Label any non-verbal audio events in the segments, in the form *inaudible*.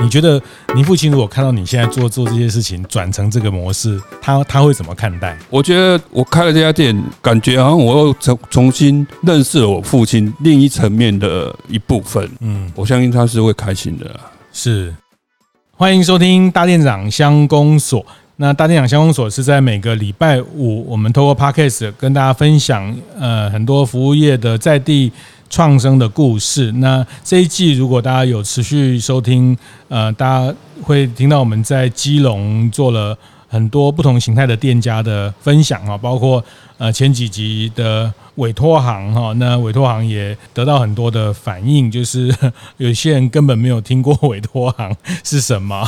你觉得你父亲如果看到你现在做做这些事情，转成这个模式，他他会怎么看待？我觉得我开了这家店，感觉好像我又重重新认识了我父亲另一层面的一部分。嗯，我相信他是会开心的。是，欢迎收听大店长乡公所。那大店长乡公所是在每个礼拜五，我们透过 Podcast 跟大家分享呃很多服务业的在地。创生的故事。那这一季，如果大家有持续收听，呃，大家会听到我们在基隆做了很多不同形态的店家的分享啊，包括呃前几集的。委托行哈，那委托行也得到很多的反应，就是 *laughs* 有些人根本没有听过委托行 *laughs* 是什么，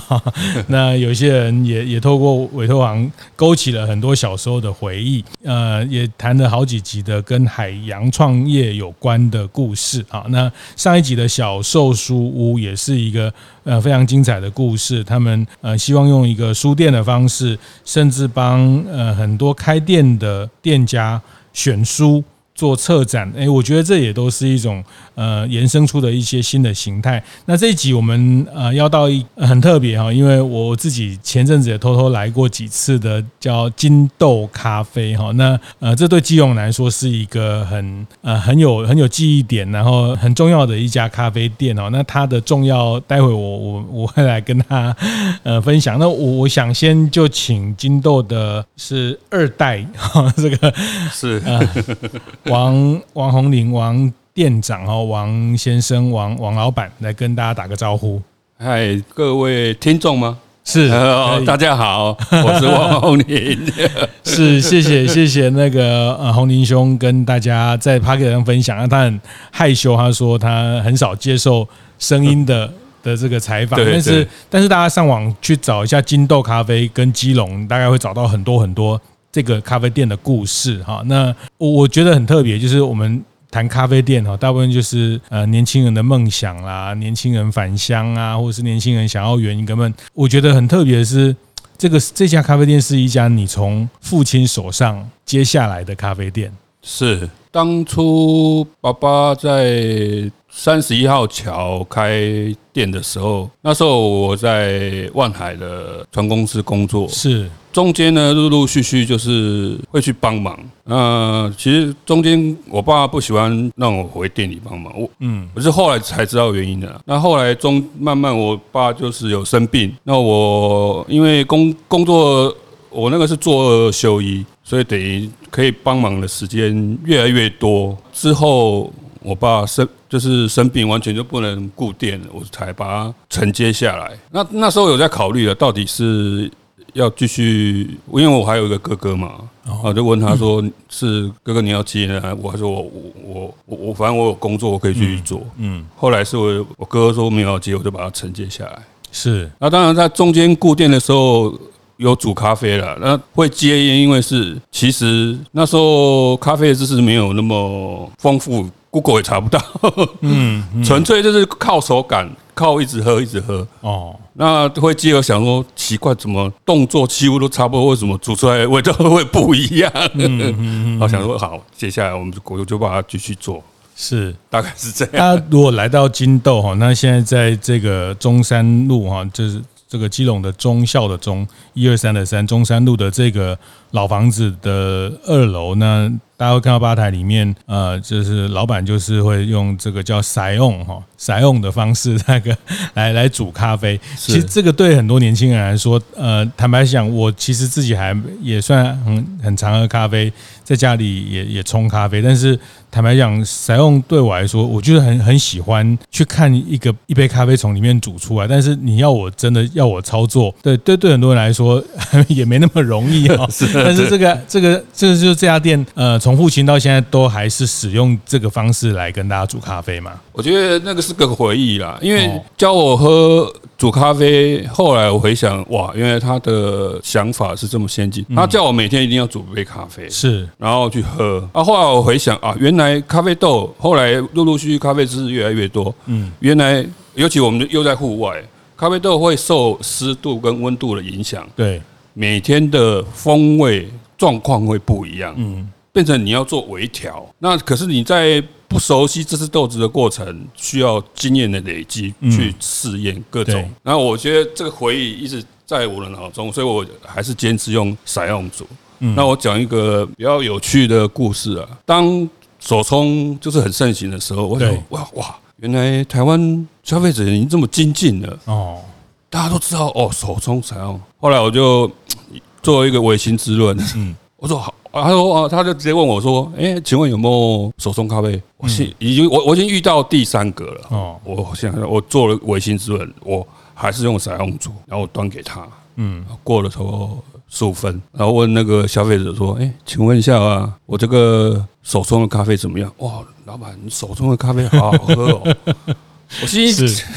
那有些人也也透过委托行勾起了很多小时候的回忆，呃，也谈了好几集的跟海洋创业有关的故事啊。那上一集的小寿书屋也是一个呃非常精彩的故事，他们呃希望用一个书店的方式，甚至帮呃很多开店的店更加悬殊做策展，诶，我觉得这也都是一种呃延伸出的一些新的形态。那这一集我们呃要到一很特别哈，因为我自己前阵子也偷偷来过几次的叫金豆咖啡哈。那呃这对基隆来说是一个很呃很有很有记忆点，然后很重要的一家咖啡店哦。那它的重要，待会我我我会来跟他呃分享。那我我想先就请金豆的是二代哈，这个是呃。王 *laughs* 王红林王店长哦，王先生，王王老板来跟大家打个招呼。嗨，各位听众吗？是，大家好，我是王红林。*laughs* 是，谢谢谢谢那个呃红林兄跟大家在 Podcast 上分享，他很害羞，他说他很少接受声音的的这个采访，但是但是大家上网去找一下金豆咖啡跟基隆，大概会找到很多很多。这个咖啡店的故事哈，那我我觉得很特别，就是我们谈咖啡店哈，大部分就是呃年轻人的梦想啦，年轻人返乡啊，或者是年轻人想要圆一个梦。我觉得很特别的是，这个这家咖啡店是一家你从父亲手上接下来的咖啡店。是当初爸爸在三十一号桥开店的时候，那时候我在万海的船公司工作。是。中间呢，陆陆续续就是会去帮忙。那，其实中间我爸不喜欢让我回店里帮忙，我嗯，我是后来才知道原因的。那后来中慢慢，我爸就是有生病，那我因为工工作，我那个是做休医，所以等于可以帮忙的时间越来越多。之后我爸生就是生病，完全就不能顾店了，我才把它承接下来。那那时候有在考虑了，到底是。要继续，因为我还有一个哥哥嘛，我就问他说：“是哥哥你要接呢？”我还说：“我我我我反正我有工作，我可以继续做。”嗯，后来是我我哥哥说没有要接，我就把它承接下来。是，那当然在中间固定的时候有煮咖啡了，那会接，因为是其实那时候咖啡的知识没有那么丰富，Google 也查不到，嗯，*laughs* 纯粹就是靠手感。靠一直喝一直喝。哦，那会继而想说奇怪，怎么动作几乎都差不多，为什么煮出来味道会不一样？嗯嗯嗯，我想说好，接下来我们就就把它继续做，是。大概是这样。那如果来到金豆哈，那现在在这个中山路哈，就是这个基隆的忠孝的忠，一二三的三，中山路的这个老房子的二楼呢。大家会看到吧台里面，呃，就是老板就是会用这个叫塞翁哈塞翁的方式，那个 *laughs* 来来煮咖啡。其实这个对很多年轻人来说，呃，坦白讲，我其实自己还也算很很常喝咖啡，在家里也也冲咖啡。但是坦白讲，塞翁对我来说，我就是很很喜欢去看一个一杯咖啡从里面煮出来。但是你要我真的要我操作，对对对，很多人来说 *laughs* 也没那么容易哈。*laughs* 但是这个这个这个就是这家店，呃，从从父亲到现在都还是使用这个方式来跟大家煮咖啡嘛？我觉得那个是个回忆啦，因为教我喝煮咖啡，后来我回想，哇，原来他的想法是这么先进。他叫我每天一定要煮杯咖啡，是，然后去喝。啊，后来我回想啊，原来咖啡豆后来陆陆续续咖啡知识越来越多。嗯，原来尤其我们又在户外，咖啡豆会受湿度跟温度的影响。对，每天的风味状况会不一样。嗯，变成你要做微调。那可是你在。不熟悉这次豆子的过程，需要经验的累积去试验各种。然后我觉得这个回忆一直在我的脑中，所以我还是坚持用散用煮。那我讲一个比较有趣的故事啊，当手冲就是很盛行的时候，我想哇哇，原来台湾消费者已经这么精进了哦，大家都知道哦，手冲筛用。后来我就做一个违心之论，嗯，我说好。啊，他说啊，他就直接问我说：“哎，请问有没有手冲咖啡？”我现已经我我已经遇到第三个了。哦，我现在我做了违心之论，我还是用筛用煮，然后我端给他。嗯，过了头十五分，然后问那个消费者说：“哎，请问一下啊，我这个手冲的咖啡怎么样？”哇，老板，你手冲的咖啡好好喝哦。*laughs* *laughs* *laughs* 我心里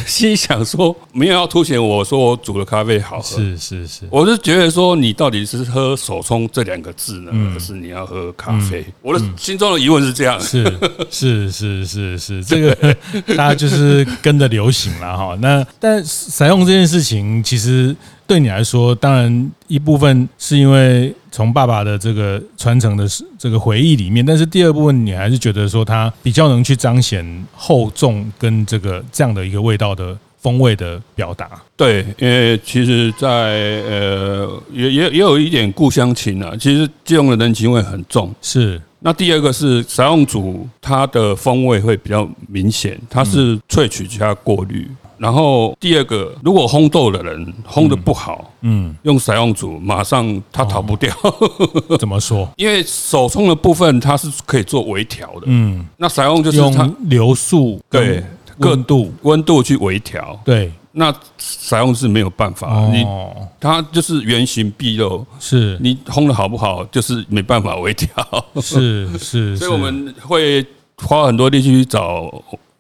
心想说，没有要凸显我说我煮的咖啡好喝，是是是，我是觉得说你到底是喝手冲这两个字呢，还是你要喝咖啡？我的心中的疑问是这样，是是是是是，这个 *laughs* 大家就是跟着流行了哈。那但采用这件事情，其实。对你来说，当然一部分是因为从爸爸的这个传承的这个回忆里面，但是第二部分你还是觉得说它比较能去彰显厚重跟这个这样的一个味道的风味的表达。对，因为其实在呃也也也有一点故乡情啊，其实基隆的人情味很重。是。那第二个是筛用煮，它的风味会比较明显，它是萃取加过滤。然后第二个，如果烘豆的人烘的不好，嗯，用筛用煮，马上他逃不掉。*laughs* 怎么说？因为手冲的部分它是可以做微调的，嗯，那筛用就是它用流速对温度。温度去微调，对，那筛用是没有办法，你它就是原形毕露，是。你烘的好不好，就是没办法微调，是是，*laughs* 所以我们会花很多力气去找。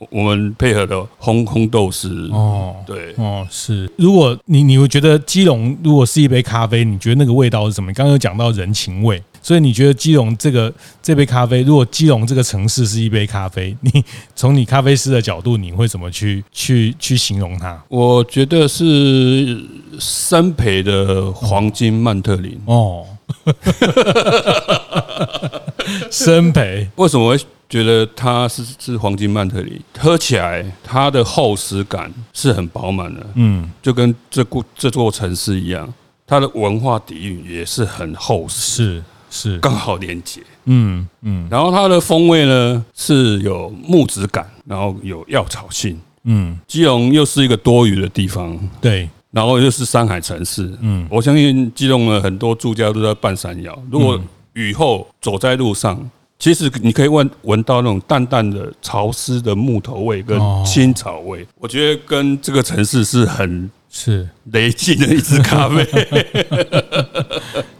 我们配合的烘烘豆师哦，对哦是。如果你你会觉得基隆如果是一杯咖啡，你觉得那个味道是什么？你刚刚有讲到人情味，所以你觉得基隆这个这杯咖啡，如果基隆这个城市是一杯咖啡，*laughs* 你从你咖啡师的角度，你会怎么去去去形容它？我觉得是三培的黄金曼特林哦，*laughs* 生培为什么会？觉得它是是黄金曼特里，喝起来它的厚实感是很饱满的，嗯，就跟这故这座城市一样，它的文化底蕴也是很厚实，是是。刚好连接，嗯嗯，然后它的风味呢是有木质感，然后有药草性，嗯，基隆又是一个多雨的地方，对，然后又是山海城市，嗯，我相信基隆的很多住家都在半山腰，如果雨后走在路上。其实你可以闻闻到那种淡淡的潮湿的木头味跟青草味，我觉得跟这个城市是很是。雷劲的一支咖啡，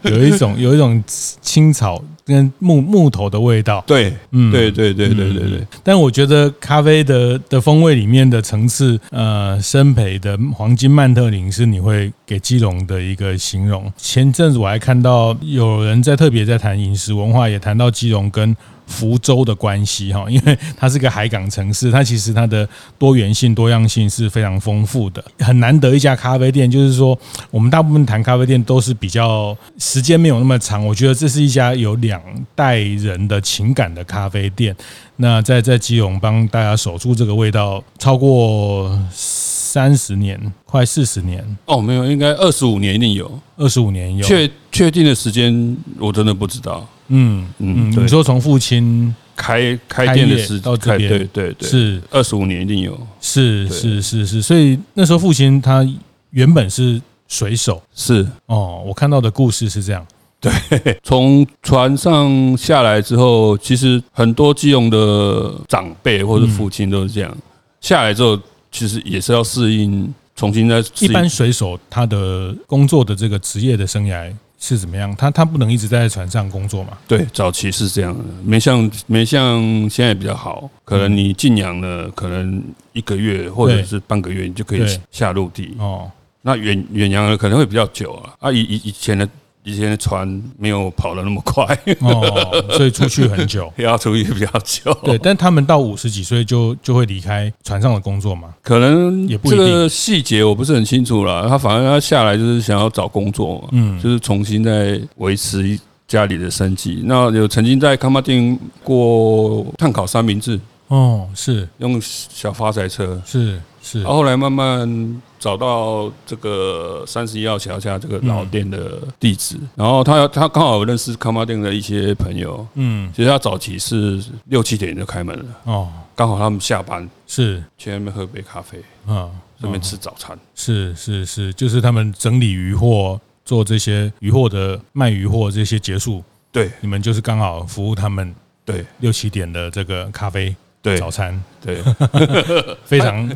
*laughs* 有一种有一种青草跟木木头的味道。对，嗯，对对对对对对。但我觉得咖啡的的风味里面的层次，呃，生培的黄金曼特林是你会给基隆的一个形容。前阵子我还看到有人在特别在谈饮食文化，也谈到基隆跟福州的关系哈，因为它是个海港城市，它其实它的多元性、多样性是非常丰富的。很难得一家咖啡店，就是说我们大部分谈咖啡店都是比较时间没有那么长。我觉得这是一家有两代人的情感的咖啡店。那在在基隆帮大家守住这个味道，超过三十年，快四十年哦，没有，应该二十五年一定有，二十五年有。确确定的时间我真的不知道。嗯嗯，你说从父亲开开店的时到这边，对对对，是。二十五年一定有，是是是是，所以那时候父亲他原本是水手，是。哦，我看到的故事是这样，对，*laughs* 从船上下来之后，其实很多基隆的长辈或者父亲都是这样，下来之后其实也是要适应，重新再。一般水手他的工作的这个职业的生涯。是怎么样？他他不能一直在船上工作嘛？对，早期是这样的，没像没像现在比较好，可能你静养了，可能一个月或者是半个月，你就可以下陆地哦。那远远洋的可能会比较久啊，啊以以以前的。以前的船没有跑得那么快哦，所以出去很久，*laughs* 要出去比较久。对，但他们到五十几岁就就会离开船上的工作嘛？可能也不一定。这个细节我不是很清楚了。他反正他下来就是想要找工作嘛，嗯，就是重新再维持家里的生计。那有曾经在康巴丁过碳烤三明治哦，是用小发财车，是是，然后后来慢慢。找到这个三十一号桥下这个老店的地址，然后他他刚好认识康巴店的一些朋友，嗯，其实他早期是六七点就开门了，哦，刚好他们下班。是。去那边喝杯咖啡，啊，顺便吃早餐，是是是，就是他们整理鱼货，做这些鱼货的卖鱼货这些结束，对，你们就是刚好服务他们，对，六七点的这个咖啡。对早餐，对，*laughs* 非常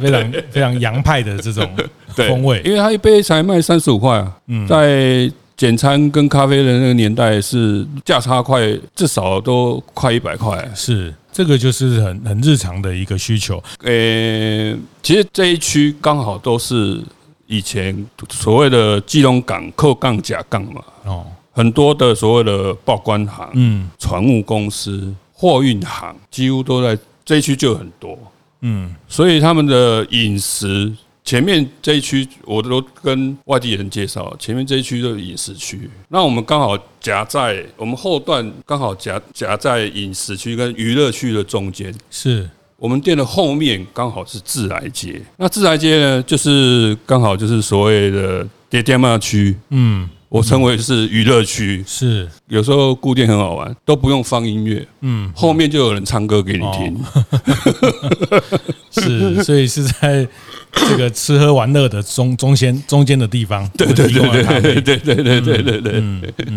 非常非常洋派的这种 *laughs* 风味，因为它一杯才卖三十五块啊。嗯，在简餐跟咖啡的那个年代，是价差快，至少都快一百块。是，这个就是很很日常的一个需求。呃，其实这一区刚好都是以前所谓的基隆港扣杠甲杠嘛。哦，很多的所谓的报关行，嗯，船务公司。货运行几乎都在这一区就很多，嗯，所以他们的饮食前面这一区我都跟外地人介绍，前面这一区就是饮食区，那我们刚好夹在我们后段刚好夹夹在饮食区跟娱乐区的中间，是。我们店的后面刚好是自来街，那自来街呢就是刚好就是所谓的爹爹妈区，嗯。我称为是娱乐区，是。有时候固定很好玩，都不用放音乐，嗯，后面就有人唱歌给你听，*laughs* 是，所以是在这个吃喝玩乐的中中间中间的地方，对对对对对对对对对对。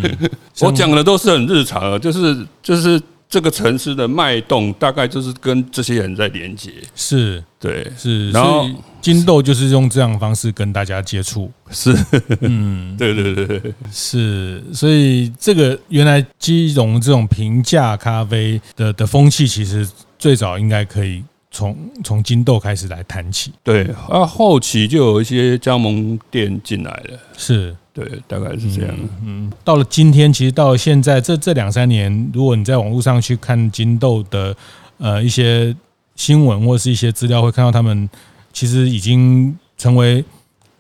对，我讲的都是很日常的，就是就是。这个城市的脉动大概就是跟这些人在连接，是对，是，然后金豆就是用这样的方式跟大家接触，是，嗯，*laughs* 对对对对，是，所以这个原来基隆这种平价咖啡的的风气，其实最早应该可以从从金豆开始来谈起，对，啊，后期就有一些加盟店进来了，是。对，大概是这样。嗯，到了今天，其实到了现在这这两三年，如果你在网络上去看金豆的呃一些新闻或是一些资料，会看到他们其实已经成为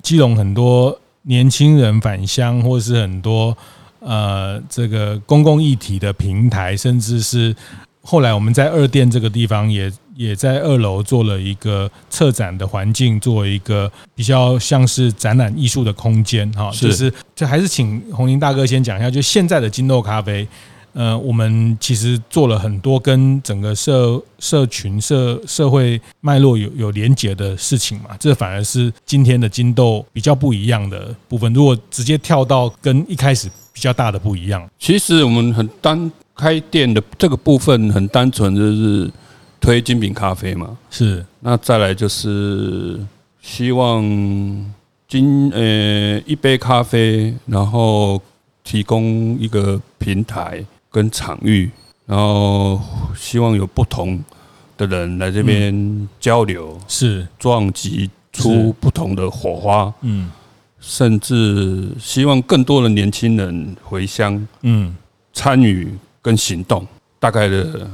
基隆很多年轻人返乡，或是很多呃这个公共议题的平台，甚至是后来我们在二店这个地方也。也在二楼做了一个策展的环境，做一个比较像是展览艺术的空间，哈，就是就还是请红林大哥先讲一下，就现在的金豆咖啡，呃，我们其实做了很多跟整个社社群社社会脉络有有连结的事情嘛，这反而是今天的金豆比较不一样的部分。如果直接跳到跟一开始比较大的不一样，其实我们很单开店的这个部分很单纯，就是。推精品咖啡嘛，是。那再来就是希望精呃一杯咖啡，然后提供一个平台跟场域，然后希望有不同的人来这边交流，是撞击出不同的火花，嗯，甚至希望更多的年轻人回乡，嗯，参与跟行动，大概的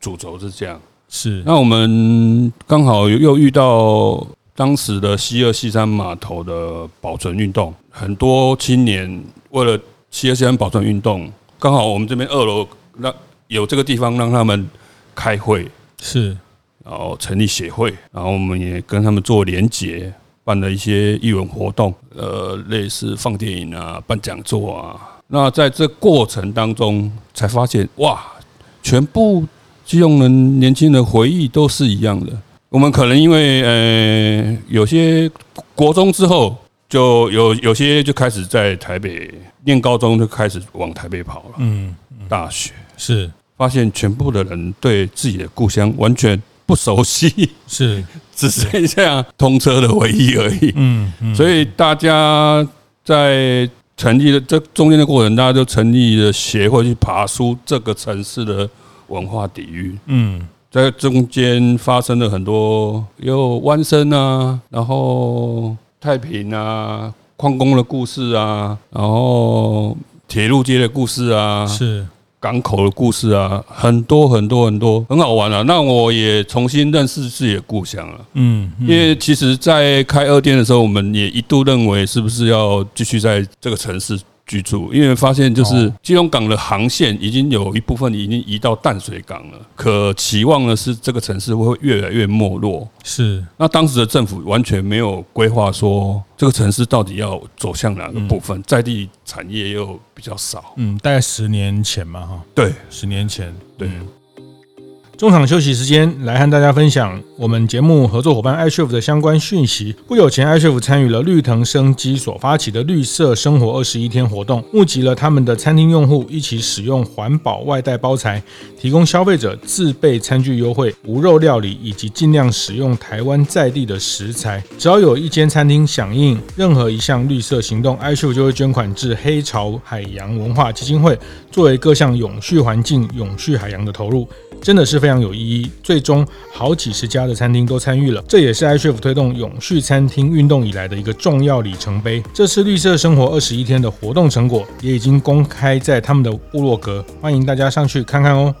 主轴是这样。是，那我们刚好又遇到当时的西二、西三码头的保存运动，很多青年为了西二、西三保存运动，刚好我们这边二楼让有这个地方让他们开会，是，然后成立协会，然后我们也跟他们做连结，办了一些艺文活动，呃，类似放电影啊、办讲座啊。那在这过程当中，才发现哇，全部。基隆人年轻人回忆都是一样的。我们可能因为呃，有些国中之后就有有些就开始在台北念高中，就开始往台北跑了。嗯，大学是发现全部的人对自己的故乡完全不熟悉，是 *laughs* 只剩下通车的回忆而已。嗯，所以大家在成立了这中间的过程，大家就成立了协会去爬梳这个城市的文化底蕴。嗯，在中间发生了很多有湾生啊，然后太平啊，矿工的故事啊，然后铁路街的故事啊，是。港口的故事啊，很多很多很多，很好玩啊。那我也重新认识自己的故乡了。嗯，因为其实，在开二店的时候，我们也一度认为是不是要继续在这个城市。居住，因为发现就是基隆港的航线已经有一部分已经移到淡水港了，可期望的是这个城市会越来越没落。是，那当时的政府完全没有规划说这个城市到底要走向哪个部分，在地产业又比较少。嗯，大概十年前嘛，哈，对，十年前，对。中场休息时间，来和大家分享我们节目合作伙伴 iCHEF 的相关讯息。不久前，iCHEF 参与了绿藤生机所发起的绿色生活二十一天活动，募集了他们的餐厅用户一起使用环保外带包材，提供消费者自备餐具优惠、无肉料理以及尽量使用台湾在地的食材。只要有一间餐厅响应任何一项绿色行动，iCHEF 就会捐款至黑潮海洋文化基金会，作为各项永续环境、永续海洋的投入。真的是非常有意义，最终好几十家的餐厅都参与了，这也是 iCHEF 推动永续餐厅运动以来的一个重要里程碑。这次绿色生活二十一天的活动成果也已经公开在他们的部落格，欢迎大家上去看看哦。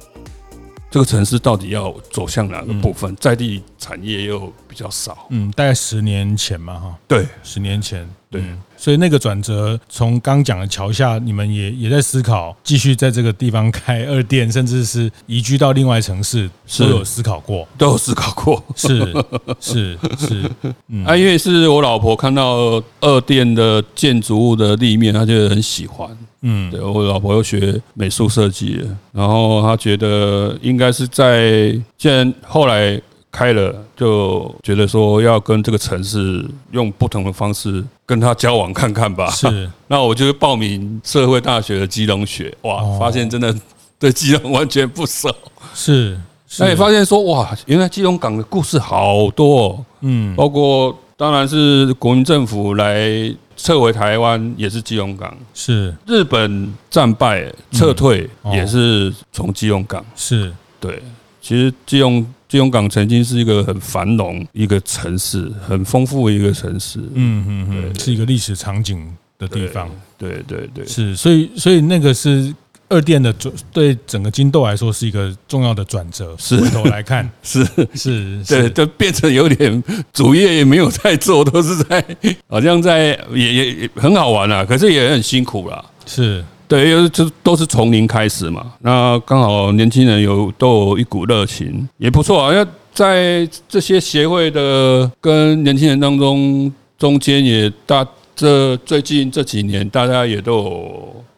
这个城市到底要走向哪个部分？在地产业又比较少。嗯，大概十年前嘛，哈，对，十年前，对。所以那个转折，从刚讲的桥下，你们也也在思考，继续在这个地方开二店，甚至是移居到另外城市，都有思考过，都有思考过，是是是，嗯，啊，因为是我老婆看到二店的建筑物的立面，她就很喜欢，嗯，对，我老婆又学美术设计，然后她觉得应该是在，既然后来。开了就觉得说要跟这个城市用不同的方式跟他交往看看吧。是，*laughs* 那我就报名社会大学的基隆学，哇，发现真的对基隆完全不熟。是，那也发现说哇，原来基隆港的故事好多。嗯，包括当然是国民政府来撤回台湾也是基隆港。是，日本战败撤退也是从基隆港。是对，其实基隆。基隆港曾经是一个很繁荣一个城市，很丰富的一个城市。嗯嗯嗯，是一个历史场景的地方。对对对，对，是，所以所以那个是二店的转，对整个金豆来说是一个重要的转折。是，回头来看，*laughs* 是是，对，就变成有点主业也没有在做，都是在好像在也也也很好玩啊，可是也很辛苦啦。是。对，因为就都是从零开始嘛。那刚好年轻人有都有一股热情，也不错啊。因为在这些协会的跟年轻人当中，中间也大这最近这几年，大家也都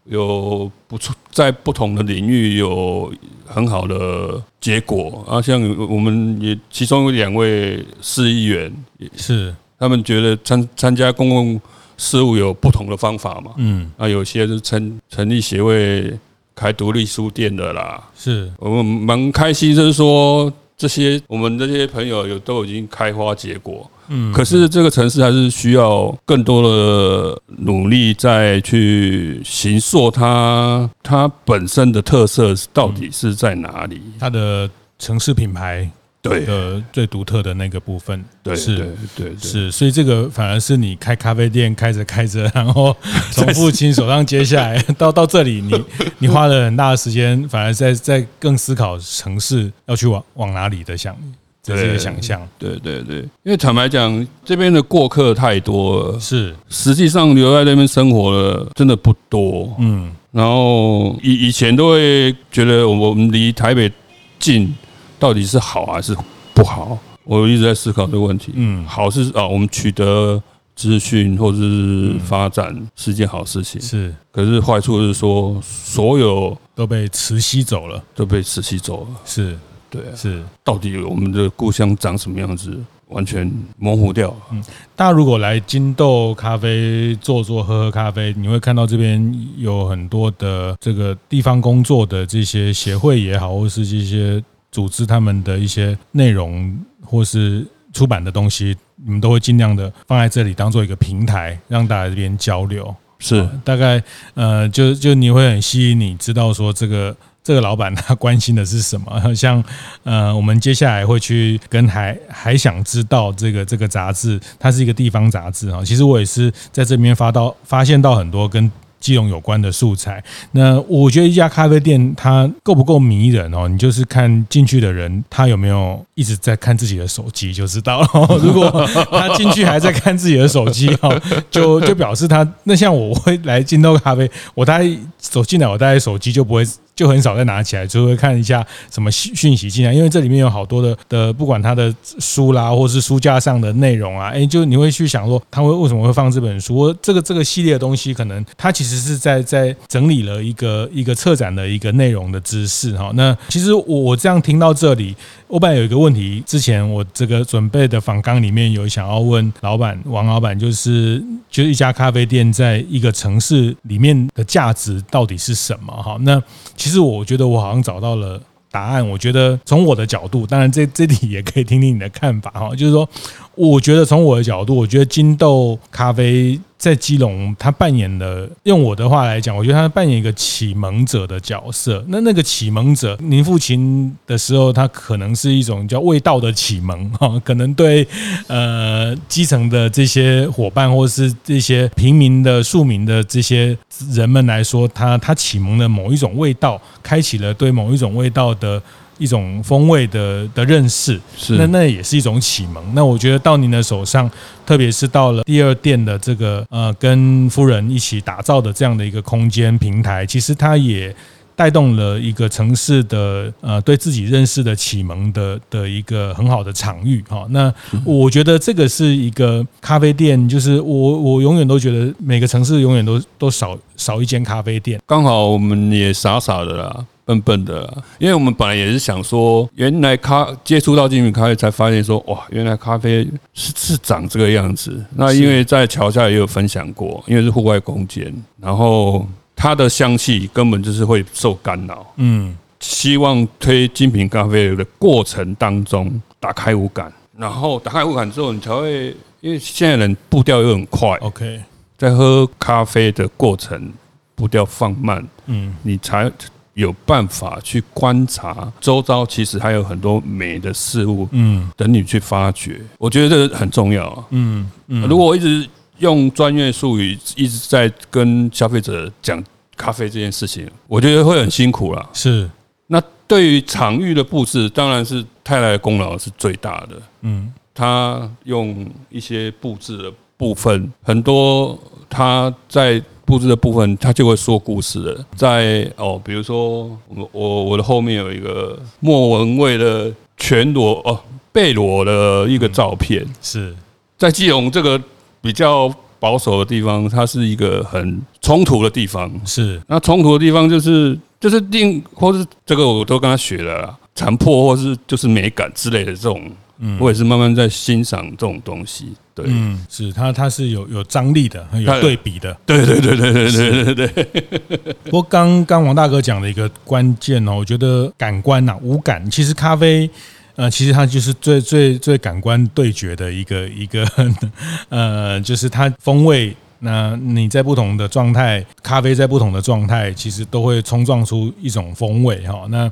有有不错，在不同的领域有很好的结果啊。像我们也其中有两位市议员也，是他们觉得参参加公共。事物有不同的方法嘛？嗯，啊，有些是成成立协会开独立书店的啦。是我们蛮开心，就是说这些我们这些朋友有都已经开花结果。嗯，可是这个城市还是需要更多的努力，再去形塑它它本身的特色到底是在哪里？它的城市品牌。对。的，最独特的那个部分，对，是，对，对，是，所以这个反而是你开咖啡店开着开着，*laughs* 然后从父亲手上接下来到到这里，你你花了很大的时间，反而在在更思考城市要去往往哪里的想这个想象，对对对，因为坦白讲，这边的过客太多了，是，实际上留在那边生活的真的不多，嗯，然后以以前都会觉得我们离台北近。到底是好还是不好？我一直在思考这个问题。嗯，好是啊，我们取得资讯或者是发展是件好事情。是，可是坏处是说，所有都被磁吸走了，都被磁吸走了。是，对，是。到底我们的故乡长什么样子？完全模糊掉。嗯，大家如果来金豆咖啡坐坐喝喝咖啡，你会看到这边有很多的这个地方工作的这些协会也好，或是这些。组织他们的一些内容或是出版的东西，你们都会尽量的放在这里当做一个平台，让大家这边交流。是大概呃，就就你会很吸引你知道说这个。这个老板他关心的是什么？*laughs* 像呃，我们接下来会去跟还还想知道这个这个杂志，它是一个地方杂志啊。其实我也是在这边发到发现到很多跟。基隆有关的素材，那我觉得一家咖啡店它够不够迷人哦？你就是看进去的人，他有没有一直在看自己的手机就知道了。*laughs* 如果他进去还在看自己的手机哈，就就表示他那像我会来金豆咖啡，我大概走进来，我大概手机就不会就很少再拿起来，就会看一下什么讯息进来，因为这里面有好多的的，不管他的书啦，或是书架上的内容啊，哎，就你会去想说他会为什么会放这本书？这个这个系列的东西，可能他其实。是在在整理了一个一个策展的一个内容的知识哈。那其实我我这样听到这里，我本来有一个问题，之前我这个准备的访纲里面有想要问老板王老板，就是就是一家咖啡店在一个城市里面的价值到底是什么哈？那其实我觉得我好像找到了答案。我觉得从我的角度，当然这这里也可以听听你的看法哈。就是说，我觉得从我的角度，我觉得金豆咖啡。在基隆，他扮演的，用我的话来讲，我觉得他扮演一个启蒙者的角色。那那个启蒙者，您父亲的时候，他可能是一种叫味道的启蒙 *laughs* 哈，可能对呃基层的这些伙伴，或是这些平民的庶民的这些人们来说，他他启蒙了某一种味道，开启了对某一种味道的。一种风味的的认识，是那那也是一种启蒙。那我觉得到您的手上，特别是到了第二店的这个呃，跟夫人一起打造的这样的一个空间平台，其实它也带动了一个城市的呃对自己认识的启蒙的的一个很好的场域哈。那我觉得这个是一个咖啡店，就是我我永远都觉得每个城市永远都都少少一间咖啡店。刚好我们也傻傻的啦。笨笨的，因为我们本来也是想说，原来咖接触到精品咖啡，才发现说，哇，原来咖啡是是长这个样子。那因为在桥下也有分享过，因为是户外空间，然后它的香气根本就是会受干扰。嗯，希望推精品咖啡的过程当中打开五感，然后打开五感之后，你才会，因为现在人步调又很快，OK，在喝咖啡的过程步调放慢，嗯，你才。有办法去观察周遭，其实还有很多美的事物，嗯，等你去发掘。我觉得这个很重要啊，嗯嗯。如果我一直用专业术语一直在跟消费者讲咖啡这件事情，我觉得会很辛苦啦。是。那对于场域的布置，当然是泰来的功劳是最大的。嗯，他用一些布置的部分，很多他在。布置的部分，他就会说故事了。在哦，比如说我我我的后面有一个莫文蔚的全裸哦背裸的一个照片，是在基隆这个比较保守的地方，它是一个很冲突的地方。是那冲突的地方就是就是定或是这个我都跟他学了残破或是就是美感之类的这种。嗯，我也是慢慢在欣赏这种东西。对，嗯，是它，它是有有张力的，有对比的。对对对对对对对对。*laughs* 不过刚刚王大哥讲的一个关键哦，我觉得感官呐，五感，其实咖啡，呃，其实它就是最最最感官对决的一个一个，*laughs* 呃，就是它风味。那你在不同的状态，咖啡在不同的状态，其实都会冲撞出一种风味哈。那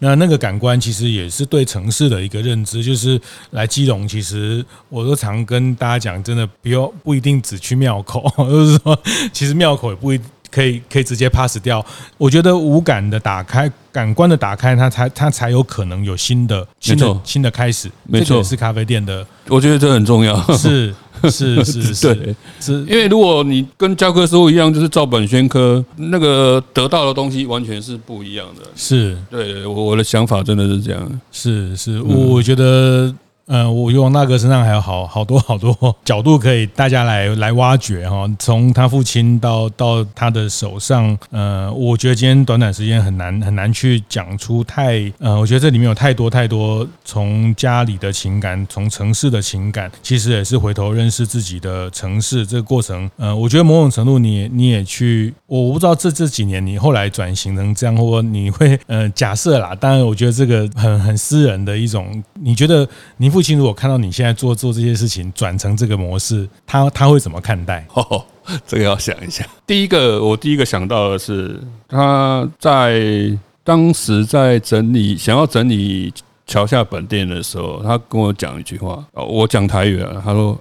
那那个感官其实也是对城市的一个认知，就是来基隆，其实我都常跟大家讲，真的不要不一定只去庙口，*laughs* 就是说，其实庙口也不一可以可以直接 pass 掉。我觉得五感的打开，感官的打开，它才它才有可能有新的新的新的开始。没错，是咖啡店的，我觉得这很重要。是。*laughs* 是是 *laughs* 是，对，是因为如果你跟教科书一样，就是照本宣科，那个得到的东西完全是不一样的。是，对，我我的想法真的是这样。是是，我觉得。呃，我觉得王大哥身上还有好好多好多 *laughs* 角度可以大家来来挖掘哈。从他父亲到到他的手上，呃，我觉得今天短短时间很难很难去讲出太呃，我觉得这里面有太多太多从家里的情感，从城市的情感，其实也是回头认识自己的城市这个过程。呃，我觉得某种程度你你也去，我不知道这这几年你后来转型成这样，或你会呃假设啦。当然，我觉得这个很很私人的一种，你觉得你父父亲如果看到你现在做做这些事情，转成这个模式，他他会怎么看待？哦，这个要想一下。第一个，我第一个想到的是他在当时在整理，想要整理桥下本店的时候，他跟我讲一句话，我讲台语啊，他说。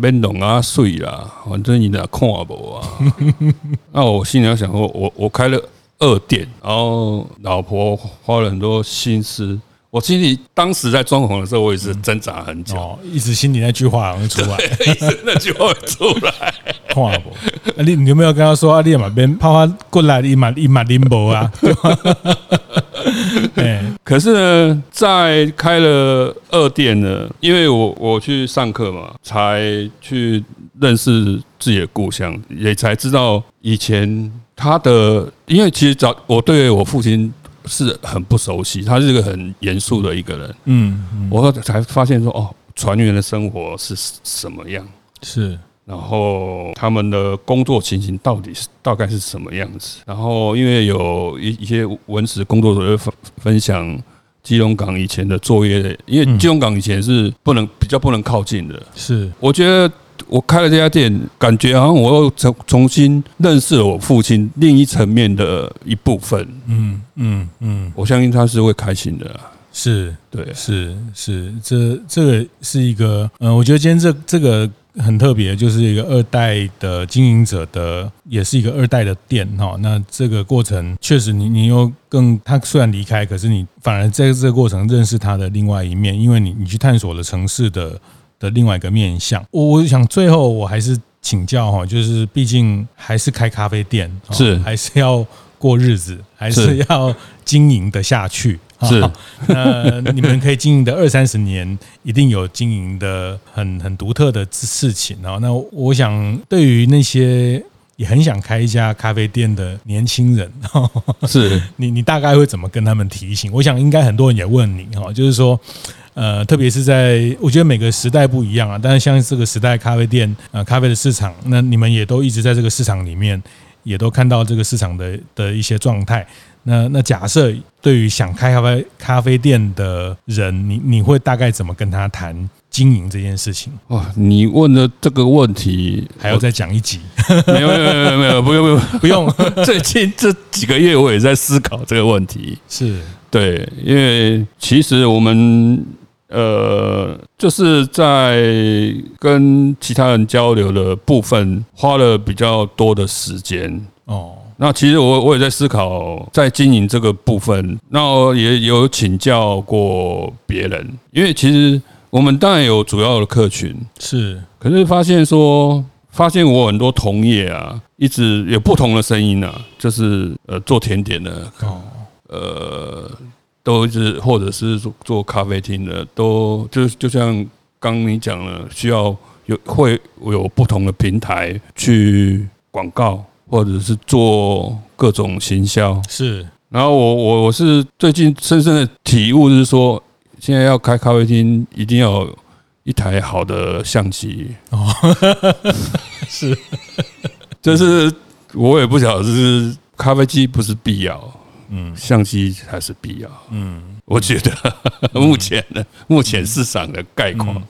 别弄啊碎啦，反正你俩看不啊。*laughs* 那我心里要想说，我我开了二店，然后老婆花了很多心思。我心里当时在装潢的时候，我也是挣扎很久，哦，一直心里那句话会出来，*laughs* 一直那句话会出来。看不，你你有没有跟他说啊？你嘛别怕他过来，你嘛你嘛拎不啊？*laughs* 哎，可是呢，在开了二店呢，因为我我去上课嘛，才去认识自己的故乡，也才知道以前他的，因为其实早我对我父亲是很不熟悉，他是一个很严肃的一个人，嗯，我才发现说，哦，船员的生活是什么样？是。然后他们的工作情形到底是大概是什么样子？然后因为有一一些文史工作者分分享基隆港以前的作业，因为基隆港以前是不能比较不能靠近的。是，我觉得我开了这家店，感觉好像我又重重新认识了我父亲另一层面的一部分。嗯嗯嗯，我相信他是会开心的。是，对，是是，这这个是一个，嗯，我觉得今天这这个。很特别，就是一个二代的经营者的，也是一个二代的店哈。那这个过程确实，你你又更他虽然离开，可是你反而在这个过程认识他的另外一面，因为你你去探索了城市的的另外一个面向。我我想最后我还是请教哈，就是毕竟还是开咖啡店，是还是要过日子，还是要经营的下去。是，*laughs* 那你们可以经营的二三十年，一定有经营的很很独特的事情啊。那我想，对于那些也很想开一家咖啡店的年轻人，*laughs* 是 *laughs* 你你大概会怎么跟他们提醒？我想应该很多人也问你哈，就是说，呃，特别是在我觉得每个时代不一样啊，但是像这个时代咖啡店呃咖啡的市场，那你们也都一直在这个市场里面，也都看到这个市场的的一些状态。那那假设对于想开咖啡咖啡店的人，你你会大概怎么跟他谈经营这件事情？哇，你问的这个问题还要再讲一集？没有没有没有没有，不用不用 *laughs* 不用。最近这几个月我也在思考这个问题。是对，因为其实我们呃就是在跟其他人交流的部分花了比较多的时间哦。那其实我我也在思考，在经营这个部分，那我也有请教过别人，因为其实我们当然有主要的客群。是，可是发现说，发现我很多同业啊，一直有不同的声音啊，就是呃做甜点的哦，呃都是或者是做做咖啡厅的，都就就像刚你讲了，需要有会有不同的平台去广告。或者是做各种行销。是，然后我我我是最近深深的体悟是说，现在要开咖啡厅一定要有一台好的相机。哦，*laughs* 是，*laughs* 就是我也不晓得，是咖啡机不是必要，嗯，相机还是必要，嗯，我觉得 *laughs* 目前的目前市场的概况。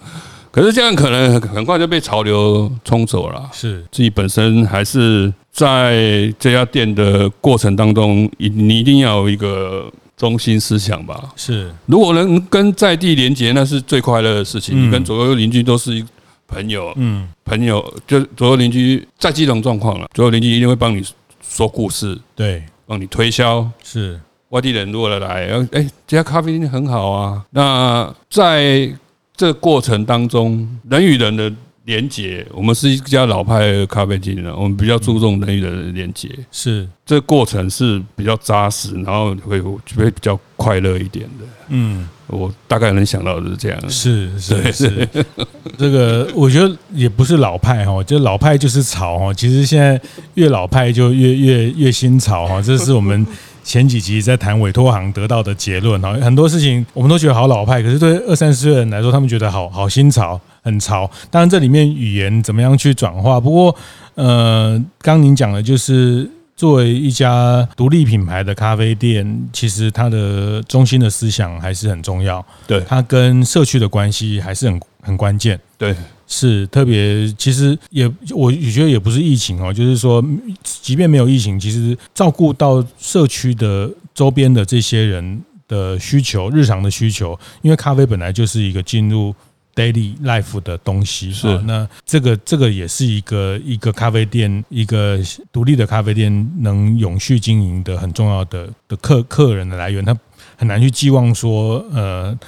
可是这样可能很快就被潮流冲走了。是。自己本身还是在这家店的过程当中，一你一定要有一个中心思想吧？是，如果能跟在地连接，那是最快乐的事情。你跟左右邻居都是朋友，嗯，朋友就左右邻居在这种状况了，左右邻居一定会帮你说故事，对，帮你推销。是外地人如果来，哎，这家咖啡厅很好啊。那在这过程当中，人与人的连结，我们是一家老派的咖啡厅呢，我们比较注重人与人的连接。是这个过程是比较扎实，然后会会比较快乐一点的。嗯，我大概能想到的是这样。是是是，*laughs* 这个我觉得也不是老派哈，就老派就是潮哈。其实现在越老派就越越越新潮哈，这是我们。前几集在谈委托行得到的结论哈，很多事情我们都觉得好老派，可是对二三十岁人来说，他们觉得好好新潮，很潮。当然这里面语言怎么样去转化？不过，呃，刚您讲的就是作为一家独立品牌的咖啡店，其实它的中心的思想还是很重要。对，它跟社区的关系还是很很关键。对，是特别，其实也我也觉得也不是疫情哦，就是说，即便没有疫情，其实照顾到社区的周边的这些人的需求，日常的需求，因为咖啡本来就是一个进入。Daily life 的东西。是，那这个这个也是一个一个咖啡店，一个独立的咖啡店能永续经营的很重要的的客客人的来源，他很难去寄望说，呃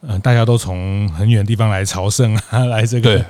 呃，大家都从很远的地方来朝圣啊，*laughs* 来这个对，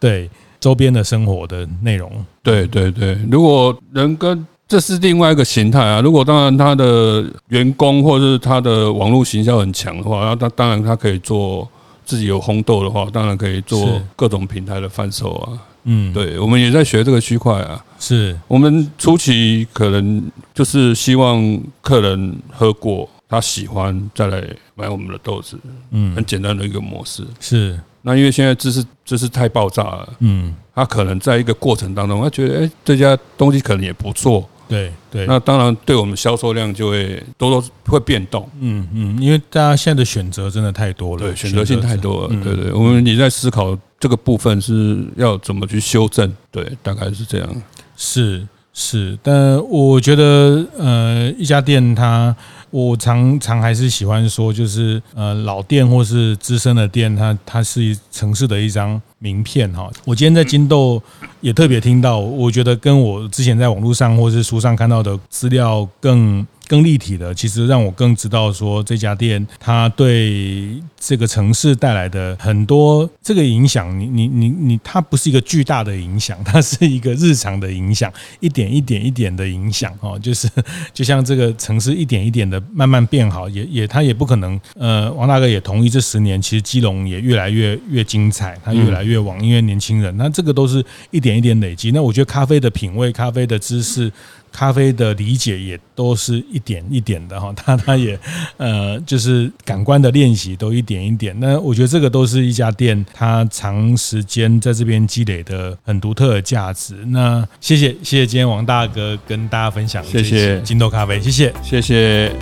*laughs* 对周边的生活的内容，对对对，如果人跟这是另外一个形态啊，如果当然他的员工或者是他的网络形象很强的话，那他当然他可以做。自己有烘豆的话，当然可以做各种平台的贩售啊。嗯，对，我们也在学这个区块啊。是我们初期可能就是希望客人喝过，他喜欢再来买我们的豆子。嗯，很简单的一个模式。是那因为现在知识知识太爆炸了。嗯，他可能在一个过程当中，他觉得哎，这家东西可能也不错。对对，那当然对我们销售量就会多多会变动。嗯嗯，因为大家现在的选择真的太多了，对，选择性太多了。对对，我们也在思考这个部分是要怎么去修正。对，大概是这样。是是，但我觉得呃，一家店它。我常常还是喜欢说，就是呃老店或是资深的店，它它是城市的一张名片哈。我今天在金豆也特别听到，我觉得跟我之前在网络上或是书上看到的资料更。更立体的，其实让我更知道说这家店它对这个城市带来的很多这个影响，你你你你，它不是一个巨大的影响，它是一个日常的影响，一点一点一点的影响哦，就是就像这个城市一点一点的慢慢变好，也也它也不可能，呃，王大哥也同意这十年其实基隆也越来越越精彩，它越来越往，因为年轻人，那这个都是一点一点累积。那我觉得咖啡的品味，咖啡的知识。咖啡的理解也都是一点一点的哈，*laughs* 他他也呃，就是感官的练习都一点一点。那我觉得这个都是一家店，它长时间在这边积累的很独特的价值。那谢谢谢谢今天王大哥跟大家分享，谢谢金豆咖啡，谢谢谢谢。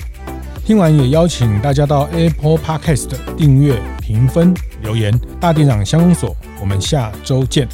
听完也邀请大家到 Apple Podcast 订阅、评分、留言。大店长相公所，我们下周见。